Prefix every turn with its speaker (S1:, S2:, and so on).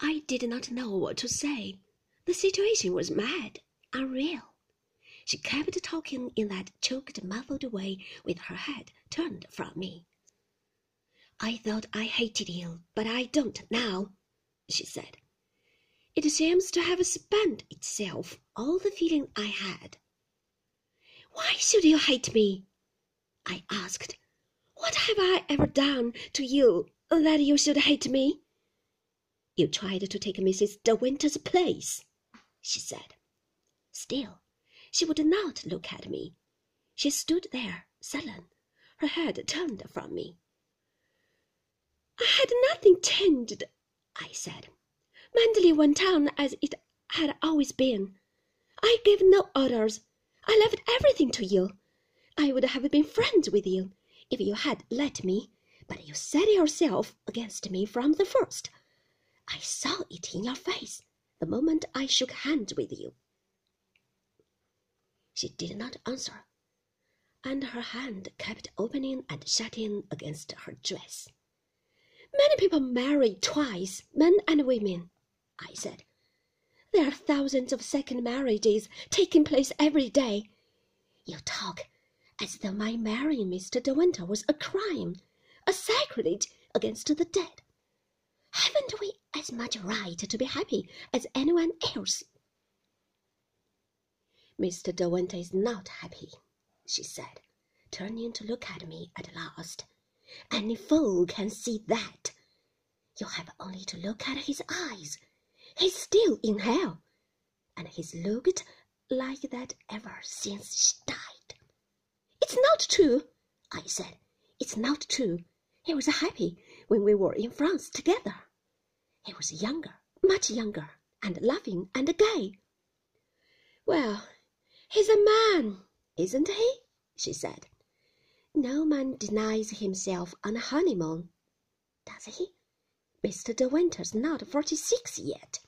S1: I did not know what to say. The situation was mad, unreal. She kept talking in that choked, muffled way with her head turned from me. I thought I hated you, but I don't now, she said. It seems to have spent itself, all the feeling I had. Why should you hate me? I asked. What have I ever done to you that you should hate me? You tried to take Mrs. De Winter's place, she said. Still, she would not look at me. She stood there, sullen, her head turned from me. I had nothing changed, I said. Manderley went on as it had always been. I gave no orders. I left everything to you. I would have been friends with you if you had let me, but you set yourself against me from the first. I saw it in your face the moment I shook hands with you. She did not answer, and her hand kept opening and shutting against her dress. Many people marry twice, men and women, I said. There are thousands of second marriages taking place every day. You talk as though my marrying Mr. De Winter was a crime, a sacrilege against the dead. Haven't we as much right to be happy as anyone else? Mr. De Winter is not happy, she said, turning to look at me at last. Any fool can see that. You have only to look at his eyes. He's still in hell, and he's looked like that ever since she died. It's not true, I said. It's not true. He was happy when we were in France together. He was younger, much younger, and laughing and gay. Well, he's a man, isn't he? she said. No man denies himself on a honeymoon, does he? Mr. De Winter's not forty-six yet.